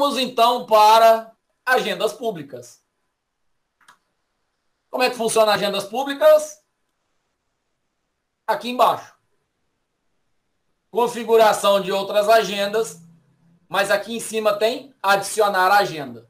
Vamos então para agendas públicas. Como é que funciona agendas públicas? Aqui embaixo. Configuração de outras agendas, mas aqui em cima tem adicionar agenda.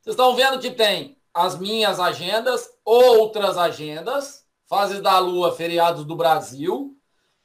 Vocês estão vendo que tem as minhas agendas, outras agendas, fases da lua, feriados do Brasil,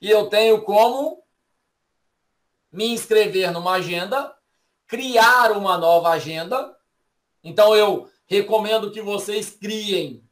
e eu tenho como me inscrever numa agenda, criar uma nova agenda. Então eu recomendo que vocês criem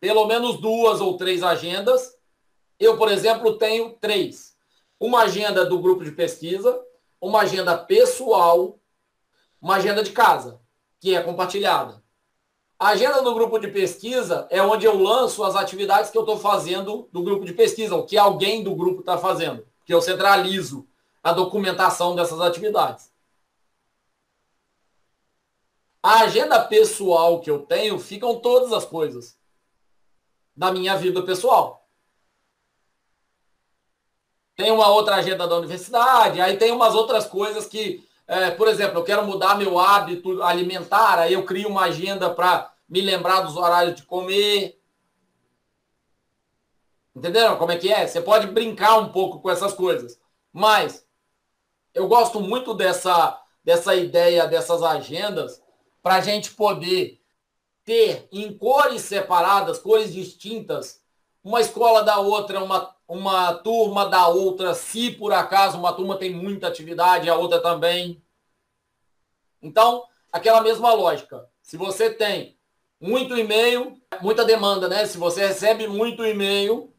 pelo menos duas ou três agendas. Eu, por exemplo, tenho três: uma agenda do grupo de pesquisa, uma agenda pessoal, uma agenda de casa, que é compartilhada. A agenda do grupo de pesquisa é onde eu lanço as atividades que eu estou fazendo do grupo de pesquisa, o que alguém do grupo está fazendo, que eu centralizo a documentação dessas atividades. A agenda pessoal que eu tenho ficam todas as coisas da minha vida pessoal. Tem uma outra agenda da universidade, aí tem umas outras coisas que, é, por exemplo, eu quero mudar meu hábito alimentar, aí eu crio uma agenda para me lembrar dos horários de comer. Entenderam como é que é? Você pode brincar um pouco com essas coisas. Mas eu gosto muito dessa, dessa ideia, dessas agendas, para a gente poder ter em cores separadas, cores distintas, uma escola da outra, uma, uma turma da outra, se por acaso uma turma tem muita atividade, a outra também. Então, aquela mesma lógica. Se você tem muito e-mail, muita demanda, né? Se você recebe muito e-mail,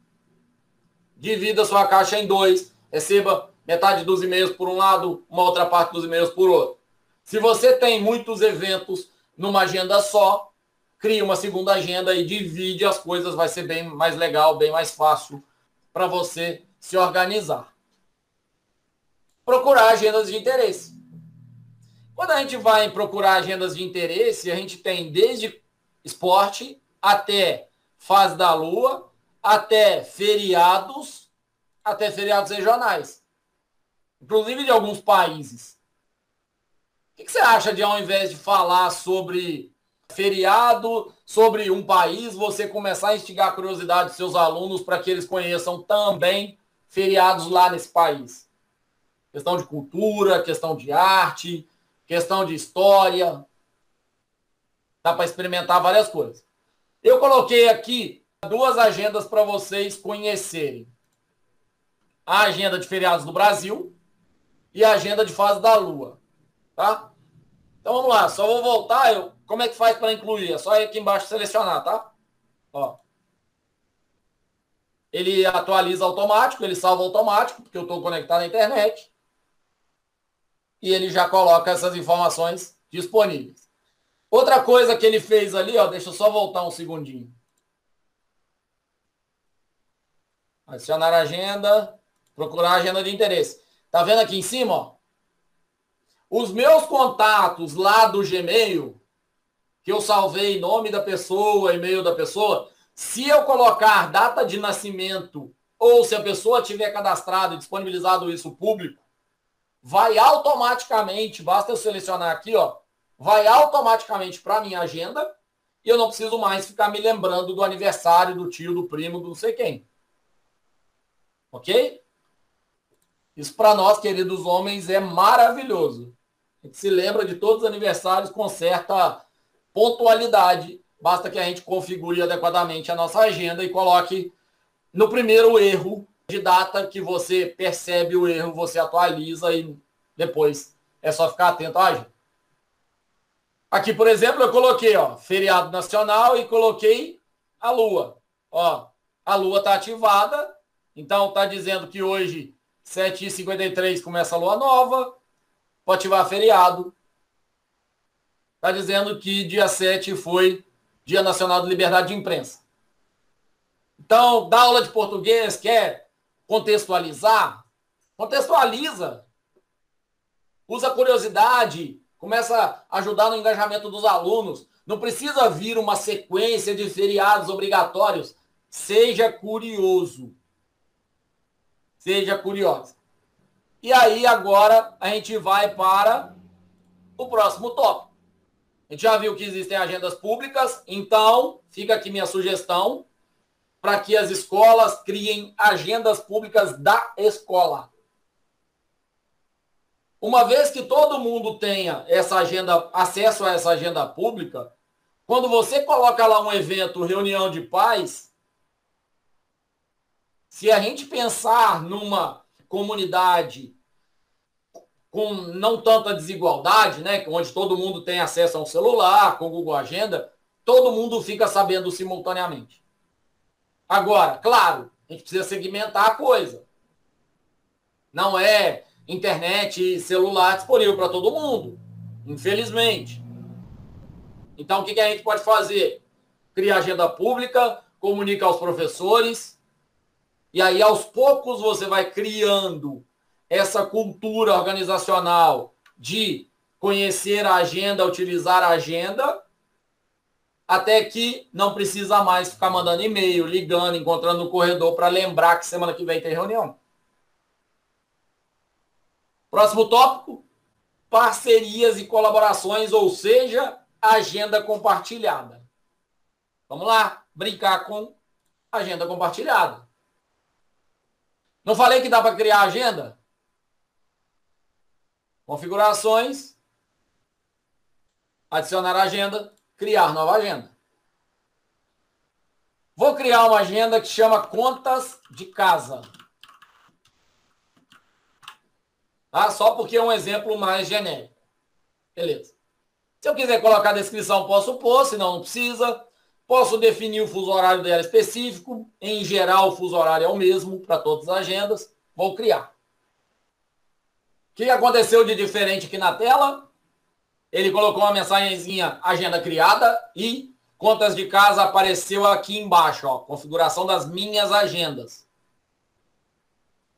divida sua caixa em dois. Receba metade dos e-mails por um lado, uma outra parte dos e-mails por outro. Se você tem muitos eventos numa agenda só, cria uma segunda agenda e divide as coisas, vai ser bem mais legal, bem mais fácil para você se organizar. Procurar agendas de interesse. Quando a gente vai procurar agendas de interesse, a gente tem desde esporte até fase da lua, até feriados, até feriados regionais inclusive de alguns países. O que você acha de, ao invés de falar sobre feriado, sobre um país, você começar a instigar a curiosidade dos seus alunos para que eles conheçam também feriados lá nesse país? Questão de cultura, questão de arte, questão de história. Dá para experimentar várias coisas. Eu coloquei aqui duas agendas para vocês conhecerem. A agenda de feriados do Brasil, e a agenda de fase da Lua. Tá? Então vamos lá, só vou voltar. Eu, como é que faz para incluir? É só aqui embaixo selecionar, tá? Ó. Ele atualiza automático, ele salva automático, porque eu estou conectado à internet. E ele já coloca essas informações disponíveis. Outra coisa que ele fez ali, ó, deixa eu só voltar um segundinho. Adicionar agenda, procurar agenda de interesse. Tá vendo aqui em cima? Ó? Os meus contatos lá do Gmail, que eu salvei nome da pessoa, e-mail da pessoa, se eu colocar data de nascimento ou se a pessoa tiver cadastrado e disponibilizado isso público, vai automaticamente, basta eu selecionar aqui, ó, vai automaticamente para minha agenda e eu não preciso mais ficar me lembrando do aniversário do tio, do primo, do não sei quem. Ok? Isso para nós, queridos homens, é maravilhoso. A gente se lembra de todos os aniversários com certa pontualidade. Basta que a gente configure adequadamente a nossa agenda e coloque no primeiro erro de data que você percebe o erro, você atualiza e depois é só ficar atento à agenda. Aqui, por exemplo, eu coloquei ó, feriado nacional e coloquei a lua. Ó, a lua está ativada, então está dizendo que hoje 7h53 começa a lua nova, ativar feriado. Está dizendo que dia 7 foi Dia Nacional de Liberdade de Imprensa. Então, dá aula de português, quer contextualizar? Contextualiza. Usa curiosidade, começa a ajudar no engajamento dos alunos. Não precisa vir uma sequência de feriados obrigatórios. Seja curioso. Seja curiosa. E aí agora a gente vai para o próximo tópico. A gente já viu que existem agendas públicas, então fica aqui minha sugestão para que as escolas criem agendas públicas da escola. Uma vez que todo mundo tenha essa agenda, acesso a essa agenda pública, quando você coloca lá um evento, reunião de pais, se a gente pensar numa comunidade com não tanta desigualdade, né, onde todo mundo tem acesso a um celular, com Google Agenda, todo mundo fica sabendo simultaneamente. Agora, claro, a gente precisa segmentar a coisa. Não é internet e celular disponível para todo mundo, infelizmente. Então, o que, a gente pode fazer? Criar agenda pública, comunicar aos professores, e aí, aos poucos, você vai criando essa cultura organizacional de conhecer a agenda, utilizar a agenda, até que não precisa mais ficar mandando e-mail, ligando, encontrando no corredor para lembrar que semana que vem tem reunião. Próximo tópico: parcerias e colaborações, ou seja, agenda compartilhada. Vamos lá, brincar com agenda compartilhada. Não falei que dá para criar agenda? Configurações, adicionar agenda, criar nova agenda. Vou criar uma agenda que chama contas de casa. Tá? Só porque é um exemplo mais genérico. Beleza. Se eu quiser colocar a descrição, posso pôr, senão não precisa. Posso definir o fuso horário dela específico. Em geral, o fuso horário é o mesmo para todas as agendas. Vou criar. O que aconteceu de diferente aqui na tela? Ele colocou uma mensagenzinha agenda criada e contas de casa apareceu aqui embaixo, ó, configuração das minhas agendas.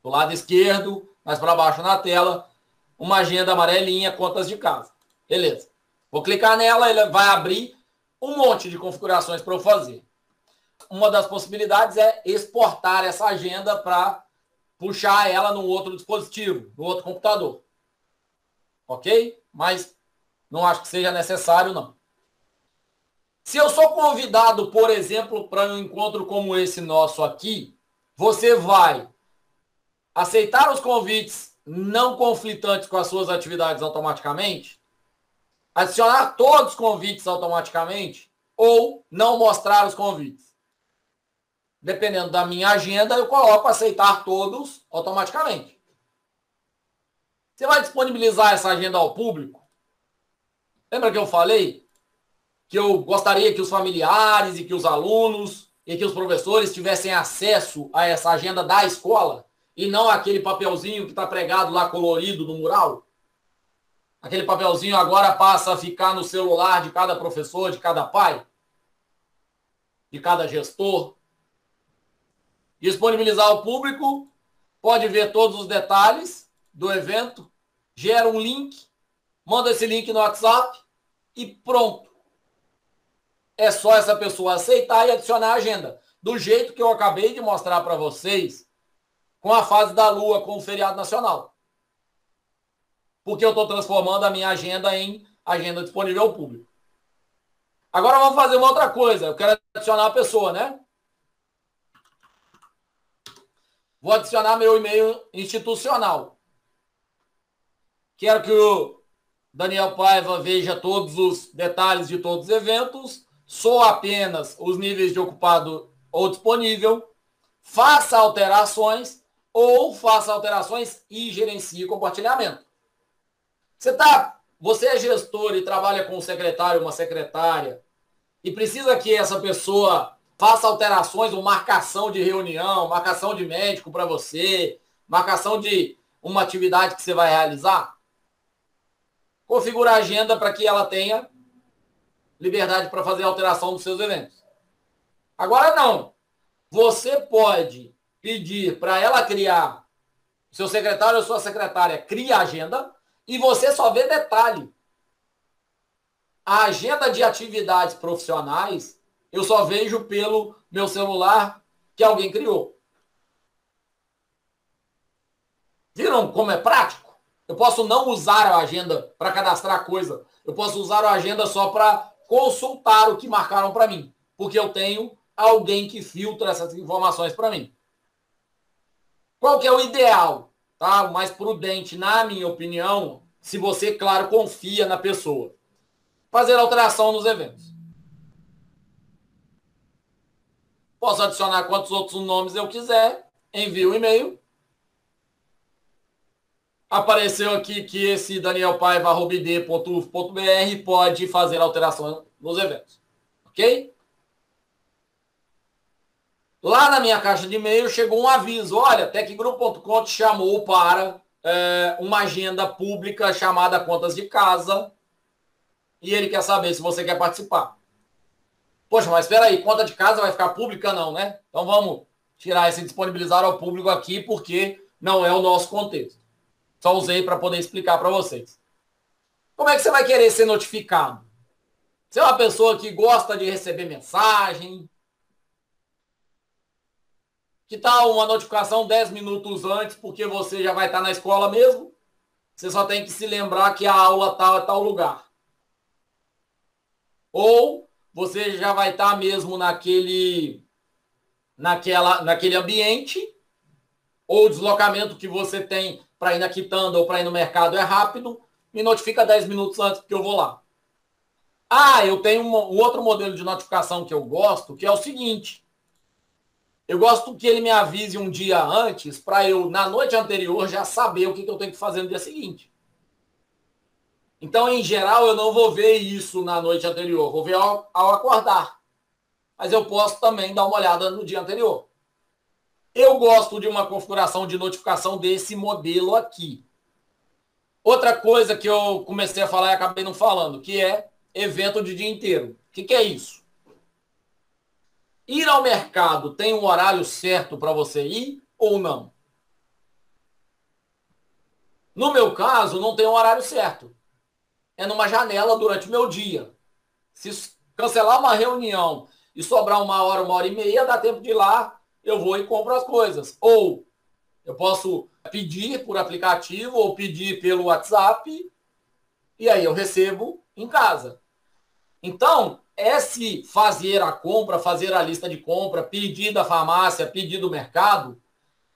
Do lado esquerdo, mais para baixo na tela, uma agenda amarelinha, contas de casa. Beleza. Vou clicar nela, ele vai abrir um monte de configurações para eu fazer. Uma das possibilidades é exportar essa agenda para puxar ela no outro dispositivo, no outro computador. Ok? Mas não acho que seja necessário, não. Se eu sou convidado, por exemplo, para um encontro como esse nosso aqui, você vai aceitar os convites não conflitantes com as suas atividades automaticamente, adicionar todos os convites automaticamente ou não mostrar os convites dependendo da minha agenda, eu coloco aceitar todos automaticamente. Você vai disponibilizar essa agenda ao público? Lembra que eu falei que eu gostaria que os familiares e que os alunos e que os professores tivessem acesso a essa agenda da escola e não aquele papelzinho que está pregado lá colorido no mural? Aquele papelzinho agora passa a ficar no celular de cada professor, de cada pai, de cada gestor disponibilizar ao público, pode ver todos os detalhes do evento, gera um link, manda esse link no WhatsApp e pronto. É só essa pessoa aceitar e adicionar a agenda. Do jeito que eu acabei de mostrar para vocês, com a fase da Lua, com o feriado nacional. Porque eu estou transformando a minha agenda em agenda disponível ao público. Agora vamos fazer uma outra coisa. Eu quero adicionar a pessoa, né? Vou adicionar meu e-mail institucional. Quero que o Daniel Paiva veja todos os detalhes de todos os eventos. Sou apenas os níveis de ocupado ou disponível. Faça alterações ou faça alterações e gerencie compartilhamento. Você tá, você é gestor e trabalha com um secretário, uma secretária e precisa que essa pessoa faça alterações ou marcação de reunião, marcação de médico para você, marcação de uma atividade que você vai realizar. Configura a agenda para que ela tenha liberdade para fazer alteração dos seus eventos. Agora não. Você pode pedir para ela criar, seu secretário ou sua secretária cria a agenda e você só vê detalhe. A agenda de atividades profissionais eu só vejo pelo meu celular que alguém criou. Viram como é prático? Eu posso não usar a agenda para cadastrar coisa. Eu posso usar a agenda só para consultar o que marcaram para mim. Porque eu tenho alguém que filtra essas informações para mim. Qual que é o ideal? Tá? O mais prudente, na minha opinião, se você, claro, confia na pessoa. Fazer alteração nos eventos. Posso adicionar quantos outros nomes eu quiser. Envio o e-mail. Apareceu aqui que esse danielpaiva.id.uf.br pode fazer alteração nos eventos. Ok? Lá na minha caixa de e-mail chegou um aviso. Olha, tecgrupo.com te chamou para é, uma agenda pública chamada Contas de Casa. E ele quer saber se você quer participar. Poxa, mas espera aí, conta de casa vai ficar pública não, né? Então vamos tirar esse disponibilizar ao público aqui, porque não é o nosso contexto. Só usei para poder explicar para vocês. Como é que você vai querer ser notificado? Você é uma pessoa que gosta de receber mensagem, que tal uma notificação 10 minutos antes, porque você já vai estar na escola mesmo? Você só tem que se lembrar que a aula está em tal lugar. Ou você já vai estar mesmo naquele, naquela, naquele ambiente, ou o deslocamento que você tem para ir na quitanda ou para ir no mercado é rápido, me notifica 10 minutos antes porque eu vou lá. Ah, eu tenho um outro modelo de notificação que eu gosto, que é o seguinte. Eu gosto que ele me avise um dia antes para eu, na noite anterior, já saber o que, que eu tenho que fazer no dia seguinte. Então, em geral, eu não vou ver isso na noite anterior, vou ver ao, ao acordar. Mas eu posso também dar uma olhada no dia anterior. Eu gosto de uma configuração de notificação desse modelo aqui. Outra coisa que eu comecei a falar e acabei não falando, que é evento de dia inteiro. O que, que é isso? Ir ao mercado tem um horário certo para você ir ou não? No meu caso, não tem um horário certo é numa janela durante o meu dia. Se cancelar uma reunião e sobrar uma hora, uma hora e meia, dá tempo de ir lá, eu vou e compro as coisas. Ou eu posso pedir por aplicativo ou pedir pelo WhatsApp e aí eu recebo em casa. Então, esse fazer a compra, fazer a lista de compra, pedir da farmácia, pedir do mercado,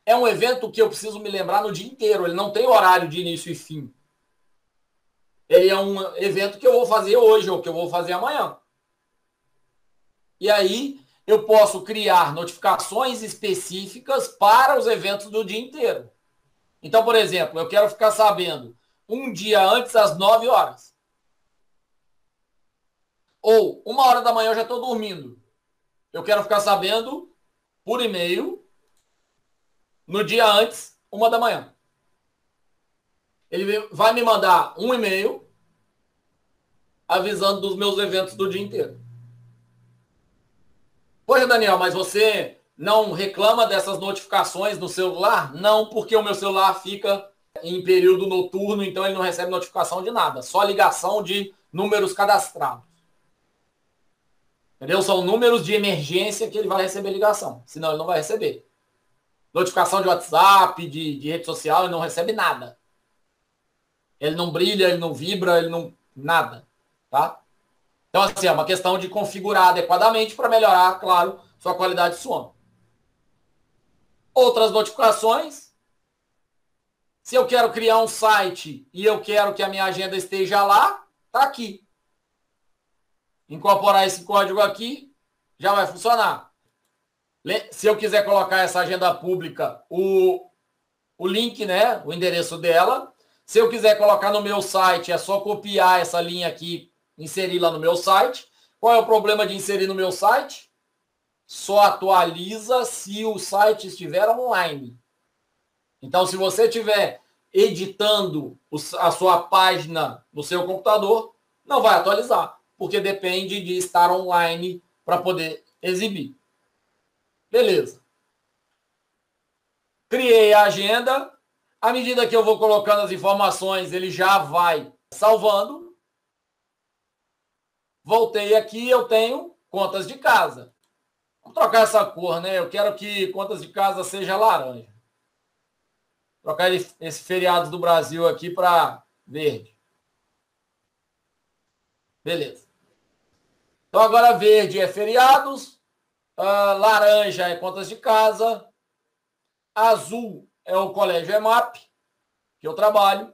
é um evento que eu preciso me lembrar no dia inteiro. Ele não tem horário de início e fim ele é um evento que eu vou fazer hoje ou que eu vou fazer amanhã. E aí eu posso criar notificações específicas para os eventos do dia inteiro. Então, por exemplo, eu quero ficar sabendo um dia antes às 9 horas. Ou uma hora da manhã eu já estou dormindo. Eu quero ficar sabendo por e-mail no dia antes, uma da manhã. Ele vai me mandar um e-mail avisando dos meus eventos do dia inteiro. Poxa, Daniel, mas você não reclama dessas notificações no celular? Não, porque o meu celular fica em período noturno, então ele não recebe notificação de nada, só ligação de números cadastrados. Entendeu? São números de emergência que ele vai receber ligação, senão ele não vai receber. Notificação de WhatsApp, de, de rede social, ele não recebe nada. Ele não brilha, ele não vibra, ele não. nada. Tá? Então, assim, é uma questão de configurar adequadamente para melhorar, claro, sua qualidade de sono. Outras notificações. Se eu quero criar um site e eu quero que a minha agenda esteja lá, tá aqui. Incorporar esse código aqui, já vai funcionar. Se eu quiser colocar essa agenda pública, o, o link, né, o endereço dela, se eu quiser colocar no meu site, é só copiar essa linha aqui, inserir lá no meu site. Qual é o problema de inserir no meu site? Só atualiza se o site estiver online. Então, se você estiver editando a sua página no seu computador, não vai atualizar, porque depende de estar online para poder exibir. Beleza. Criei a agenda, à medida que eu vou colocando as informações, ele já vai salvando. Voltei aqui, eu tenho contas de casa. Vou trocar essa cor, né? Eu quero que contas de casa seja laranja. Trocar esse feriado do Brasil aqui para verde. Beleza. Então agora verde é feriados, uh, laranja é contas de casa, azul é o colégio EMAP, que eu trabalho.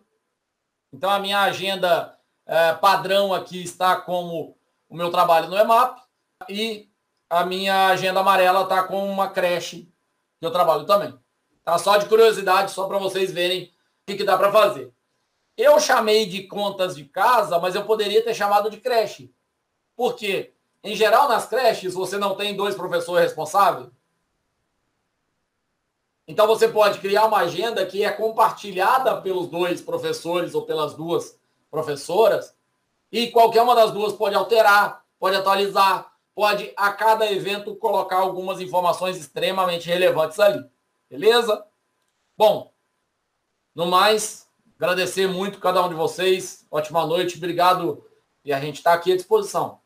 Então a minha agenda uh, padrão aqui está como o meu trabalho no EMAP e a minha agenda amarela está com uma creche que eu trabalho também. Tá só de curiosidade, só para vocês verem o que, que dá para fazer. Eu chamei de contas de casa, mas eu poderia ter chamado de creche. Por quê? Em geral, nas creches, você não tem dois professores responsáveis. Então, você pode criar uma agenda que é compartilhada pelos dois professores ou pelas duas professoras, e qualquer uma das duas pode alterar, pode atualizar, pode, a cada evento, colocar algumas informações extremamente relevantes ali. Beleza? Bom, no mais, agradecer muito cada um de vocês. Ótima noite, obrigado. E a gente está aqui à disposição.